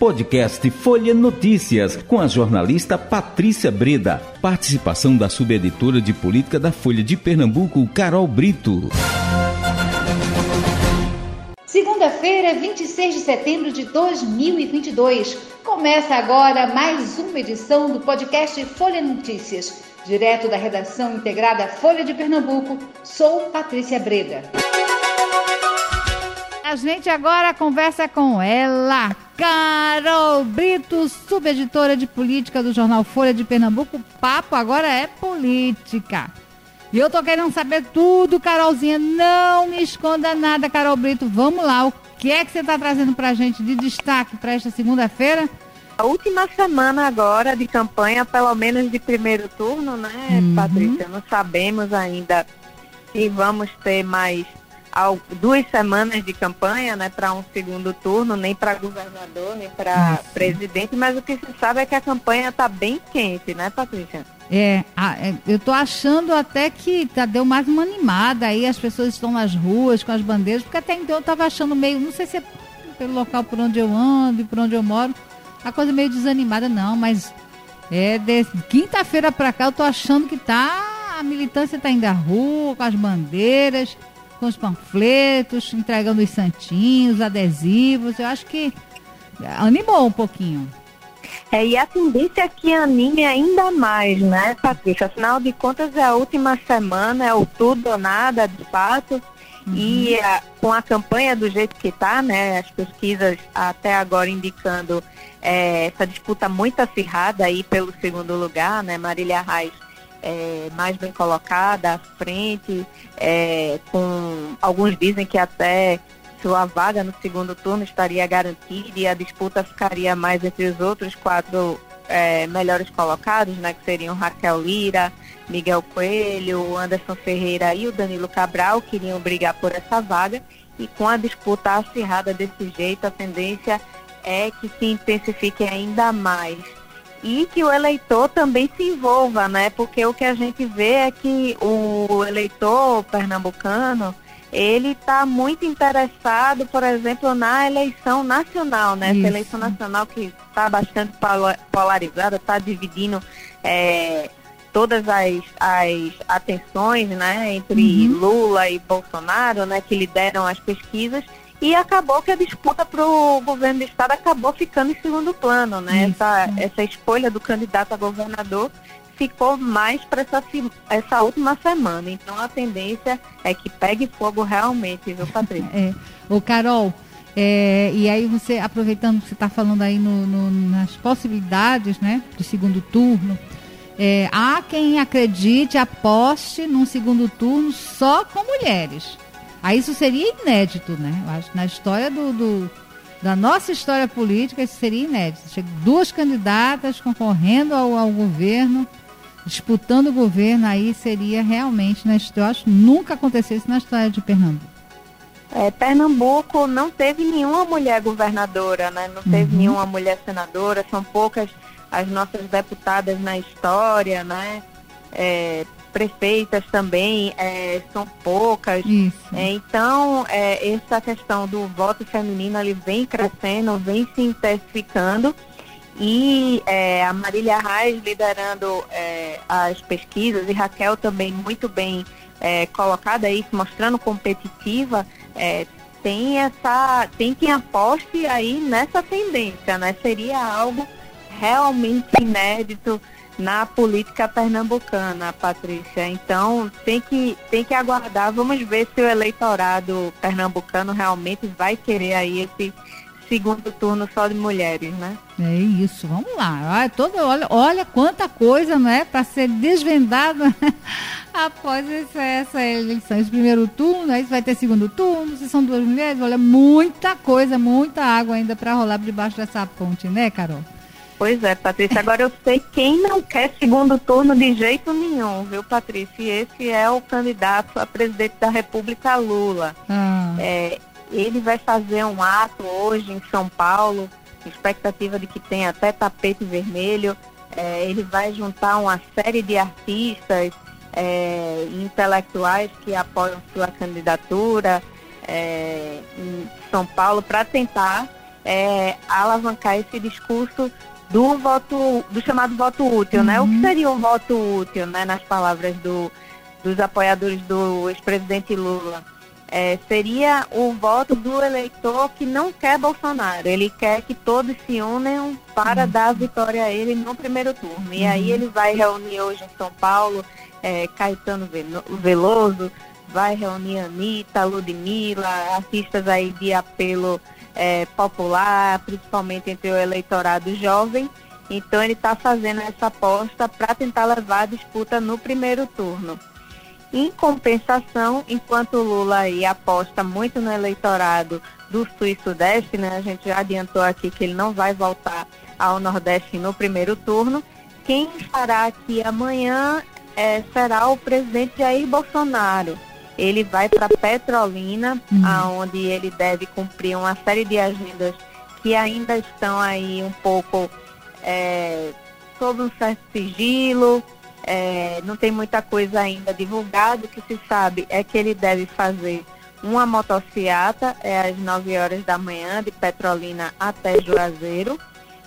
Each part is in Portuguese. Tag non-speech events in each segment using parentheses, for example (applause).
Podcast Folha Notícias, com a jornalista Patrícia Breda. Participação da subeditora de política da Folha de Pernambuco, Carol Brito. Segunda-feira, 26 de setembro de 2022. Começa agora mais uma edição do podcast Folha Notícias. Direto da redação integrada Folha de Pernambuco, sou Patrícia Breda. A gente agora conversa com ela, Carol Brito, subeditora de política do jornal Folha de Pernambuco. O papo agora é política. E eu tô querendo saber tudo, Carolzinha. Não me esconda nada, Carol Brito. Vamos lá. O que é que você está trazendo para a gente de destaque para esta segunda-feira? A última semana agora de campanha, pelo menos de primeiro turno, né, uhum. Patrícia? Não sabemos ainda se vamos ter mais duas semanas de campanha, né, para um segundo turno, nem para governador, nem para presidente, mas o que se sabe é que a campanha está bem quente, né, Patrícia? É, é eu estou achando até que tá, deu mais uma animada aí, as pessoas estão nas ruas com as bandeiras, porque até então eu estava achando meio, não sei se é pelo local por onde eu ando e por onde eu moro, a coisa meio desanimada, não, mas é de quinta-feira para cá eu tô achando que tá, a militância tá indo à rua com as bandeiras, com os panfletos, entregando os santinhos, adesivos. Eu acho que animou um pouquinho. É, e a tendência é que anime ainda mais, né, Patrícia? Afinal de contas, é a última semana, é o tudo ou nada, de fato. Uhum. E a, com a campanha do jeito que está, né, as pesquisas até agora indicando é, essa disputa muito acirrada aí pelo segundo lugar, né, Marília Reis é, mais bem colocada à frente, é, com alguns dizem que até sua vaga no segundo turno estaria garantida e a disputa ficaria mais entre os outros quatro é, melhores colocados, né, que seriam Raquel Lira, Miguel Coelho, Anderson Ferreira e o Danilo Cabral, que iriam brigar por essa vaga. E com a disputa acirrada desse jeito, a tendência é que se intensifique ainda mais e que o eleitor também se envolva, né? Porque o que a gente vê é que o eleitor pernambucano ele está muito interessado, por exemplo, na eleição nacional, né? Essa eleição nacional que está bastante polarizada, está dividindo é, todas as, as atenções, né? Entre uhum. Lula e Bolsonaro, né? Que lideram as pesquisas e acabou que a disputa para o governo do estado acabou ficando em segundo plano, né? Essa, essa escolha do candidato a governador ficou mais para essa, essa última semana. Então a tendência é que pegue fogo realmente, viu, Patrícia? (laughs) É. Ô, Carol, é, e aí você, aproveitando que você está falando aí no, no, nas possibilidades, né, de segundo turno, é, há quem acredite, aposte num segundo turno só com mulheres. Aí isso seria inédito, né? Eu acho na história do, do, da nossa história política isso seria inédito. Duas candidatas concorrendo ao, ao governo, disputando o governo, aí seria realmente na história. Eu acho que nunca aconteceu isso na história de Pernambuco. É, Pernambuco não teve nenhuma mulher governadora, né? Não teve uhum. nenhuma mulher senadora, são poucas as nossas deputadas na história, né? É, prefeitas também é, são poucas. É, então, é, essa questão do voto feminino ele vem crescendo, vem se intensificando. E é, a Marília Reis liderando é, as pesquisas e Raquel também muito bem é, colocada aí, se mostrando competitiva, tem essa tem quem aposte aí nessa tendência, né? Seria algo realmente inédito na política pernambucana, Patrícia. Então tem que, tem que aguardar. Vamos ver se o eleitorado pernambucano realmente vai querer aí esse segundo turno só de mulheres, né? É isso, vamos lá. Olha, todo, olha, olha quanta coisa, não é, para ser desvendada (laughs) após essa, essa eleição. Esse primeiro turno, aí vai ter segundo turno, se são duas mulheres, olha, muita coisa, muita água ainda para rolar debaixo dessa ponte, né, Carol? Pois é, Patrícia. Agora eu sei quem não quer segundo turno de jeito nenhum, viu, Patrícia? E esse é o candidato a presidente da República, Lula. Hum. É, ele vai fazer um ato hoje em São Paulo, expectativa de que tenha até tapete vermelho. É, ele vai juntar uma série de artistas é, intelectuais que apoiam sua candidatura é, em São Paulo para tentar é, alavancar esse discurso do voto, do chamado voto útil, uhum. né? O que uhum. seria um voto útil, né? Nas palavras do, dos apoiadores do ex-presidente Lula. É, seria o voto do eleitor que não quer Bolsonaro. Ele quer que todos se unam para uhum. dar a vitória a ele no primeiro turno. E uhum. aí ele vai reunir hoje em São Paulo é, Caetano Veloso, vai reunir Anitta, Ludmilla, artistas aí de apelo é, popular, principalmente entre o eleitorado jovem. Então ele está fazendo essa aposta para tentar levar a disputa no primeiro turno. Em compensação, enquanto o Lula aí aposta muito no eleitorado do Sul e Sudeste, né? A gente já adiantou aqui que ele não vai voltar ao Nordeste no primeiro turno. Quem estará aqui amanhã é, será o presidente Jair Bolsonaro. Ele vai para Petrolina, uhum. aonde ele deve cumprir uma série de agendas que ainda estão aí um pouco é, sob um certo sigilo, é, não tem muita coisa ainda divulgada. O que se sabe é que ele deve fazer uma motociata é, às 9 horas da manhã, de Petrolina até Juazeiro.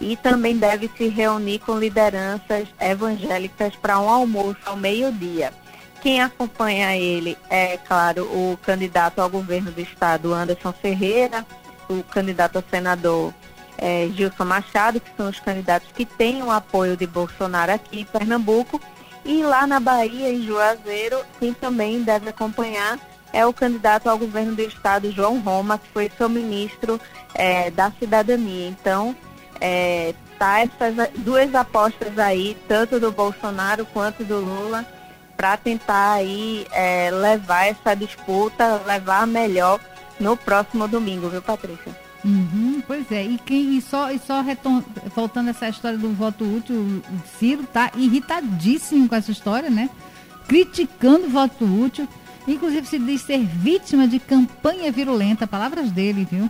E também deve se reunir com lideranças evangélicas para um almoço ao meio-dia. Quem acompanha ele é, claro, o candidato ao governo do estado, Anderson Ferreira, o candidato a senador é, Gilson Machado, que são os candidatos que têm o apoio de Bolsonaro aqui em Pernambuco, e lá na Bahia, em Juazeiro, quem também deve acompanhar é o candidato ao governo do estado, João Roma, que foi seu ministro é, da cidadania. Então, é, tá essas duas apostas aí, tanto do Bolsonaro quanto do Lula, para tentar aí é, levar essa disputa, levar melhor no próximo domingo, viu, Patrícia? Uhum, pois é, e, quem, e só, e só retom, voltando essa história do voto útil, o Ciro tá irritadíssimo com essa história, né? Criticando o voto útil, inclusive se diz ser vítima de campanha virulenta, palavras dele, viu?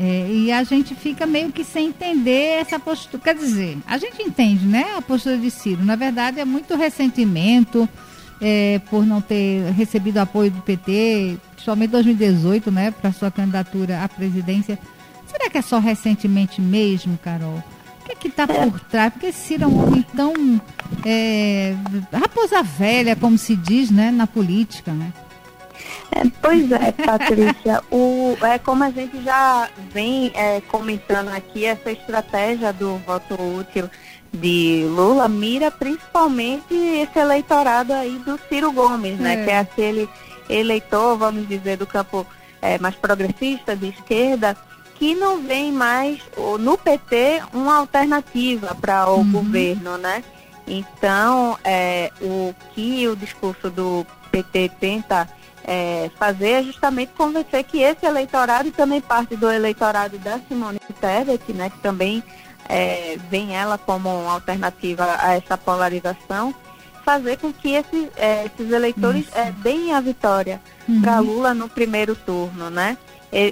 É, e a gente fica meio que sem entender essa postura. Quer dizer, a gente entende, né? A postura de Ciro. Na verdade, é muito ressentimento é, por não ter recebido apoio do PT, principalmente em 2018, né, para sua candidatura à presidência. Será que é só recentemente mesmo, Carol? O que é que está por trás? Porque Ciro é um homem tão é, raposa velha, como se diz, né, na política, né? É, pois é, Patrícia. o, é como a gente já vem é, comentando aqui, essa estratégia do voto útil de Lula mira principalmente esse eleitorado aí do Ciro Gomes, né? É. Que é aquele eleitor, vamos dizer, do campo é, mais progressista, de esquerda, que não vem mais no PT uma alternativa para o uhum. governo, né? Então, é, o que o discurso do PT tenta é, fazer é justamente convencer que esse eleitorado e também parte do eleitorado da Simone Tebet, né, que também é, vem ela como uma alternativa a essa polarização, fazer com que esses, é, esses eleitores é, deem a vitória uhum. para Lula no primeiro turno, né?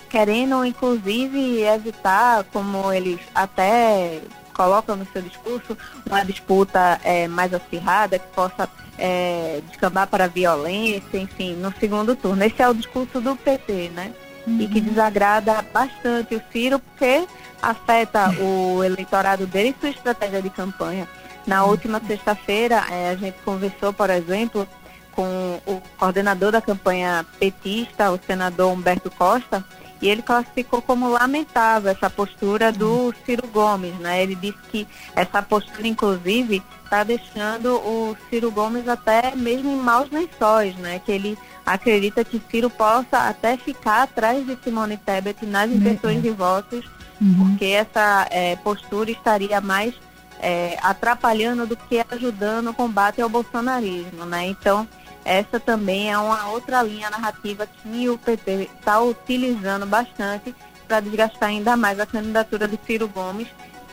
Querendo, inclusive, evitar, como eles até colocam no seu discurso, uma disputa é, mais acirrada, que possa é, descambar para a violência, enfim, no segundo turno. Esse é o discurso do PT, né? Uhum. E que uhum. desagrada bastante o Ciro, porque afeta o eleitorado dele e sua estratégia de campanha. Na última sexta-feira, é, a gente conversou, por exemplo, com o coordenador da campanha petista, o senador Humberto Costa, e ele classificou como lamentável essa postura do Ciro Gomes, né? Ele disse que essa postura, inclusive, está deixando o Ciro Gomes até mesmo em maus lençóis, né? Que ele acredita que Ciro possa até ficar atrás de Simone Tebet nas intenções de votos, uhum. porque essa é, postura estaria mais é, atrapalhando do que ajudando o combate ao bolsonarismo, né? Então, essa também é uma outra linha narrativa que o PT está utilizando bastante para desgastar ainda mais a candidatura do Ciro Gomes,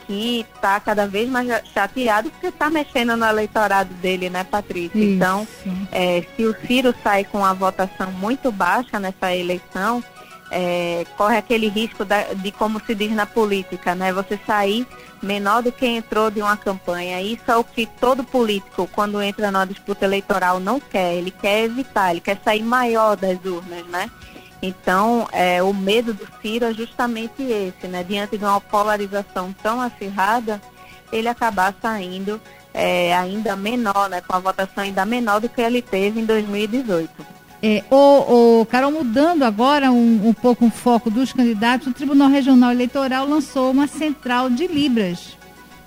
que está cada vez mais chateado porque está mexendo no eleitorado dele, né, Patrícia? Isso. Então, é, se o Ciro sai com a votação muito baixa nessa eleição, é, corre aquele risco da, de, como se diz na política, né? Você sair menor do que entrou de uma campanha. Isso é o que todo político, quando entra numa disputa eleitoral, não quer. Ele quer evitar, ele quer sair maior das urnas, né? Então, é, o medo do Ciro é justamente esse, né? Diante de uma polarização tão acirrada, ele acabar saindo é, ainda menor, né? Com a votação ainda menor do que ele teve em 2018. É, o, o Carol, mudando agora um, um pouco o foco dos candidatos, o Tribunal Regional Eleitoral lançou uma central de Libras,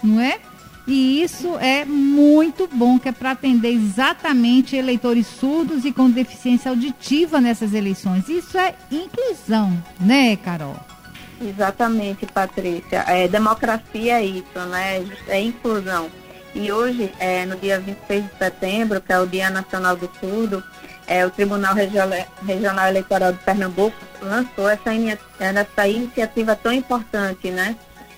não é? E isso é muito bom, que é para atender exatamente eleitores surdos e com deficiência auditiva nessas eleições. Isso é inclusão, né, Carol? Exatamente, Patrícia. É, democracia é isso, né? É inclusão. E hoje, é, no dia 26 de setembro, que é o Dia Nacional do Surdo, é, o Tribunal Regional Eleitoral de Pernambuco lançou essa, essa iniciativa tão importante, né?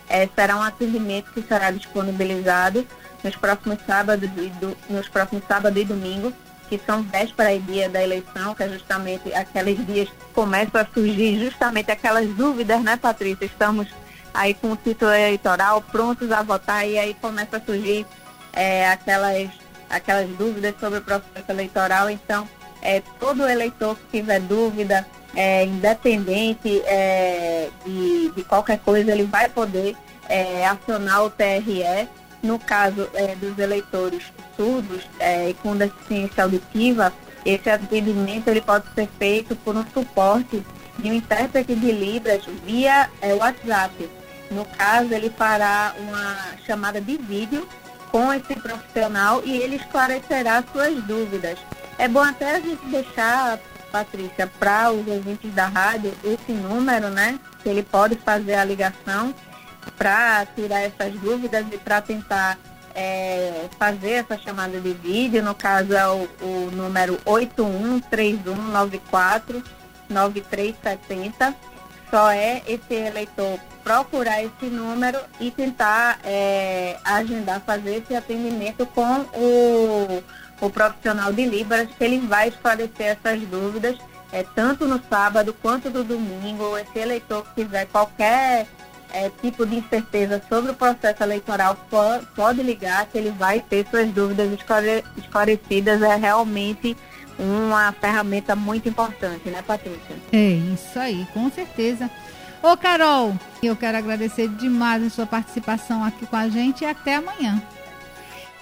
é, será um atendimento que será disponibilizado nos próximos sábados e, do, nos próximos sábado e domingo, que são véspera e dia da eleição, que é justamente aqueles dias que começam a surgir justamente aquelas dúvidas, né, Patrícia? Estamos aí com o título eleitoral prontos a votar e aí começa a surgir é, aquelas, aquelas dúvidas sobre o processo eleitoral. Então, é, todo eleitor que tiver dúvida, é, independente é, de, de, qualquer coisa, ele vai poder é, acionar o TRE. No caso é, dos eleitores surdos é, e com deficiência auditiva, esse atendimento ele pode ser feito por um suporte de um intérprete de Libras via WhatsApp. No caso, ele fará uma chamada de vídeo com esse profissional e ele esclarecerá suas dúvidas. É bom até a gente deixar Patrícia, para os ouvintes da rádio, esse número, né? Que ele pode fazer a ligação para tirar essas dúvidas e para tentar é, fazer essa chamada de vídeo. No caso, é o, o número 8131949370. Só é esse eleitor procurar esse número e tentar é, agendar, fazer esse atendimento com o o profissional de Libras, que ele vai esclarecer essas dúvidas, é, tanto no sábado quanto no domingo. Esse eleitor que tiver qualquer é, tipo de incerteza sobre o processo eleitoral pode, ligar, que ele vai ter suas dúvidas esclarecidas. É realmente uma ferramenta muito importante, né, Patrícia? É isso aí, com certeza. Ô, Carol, eu quero agradecer demais a sua participação aqui com a gente e até amanhã.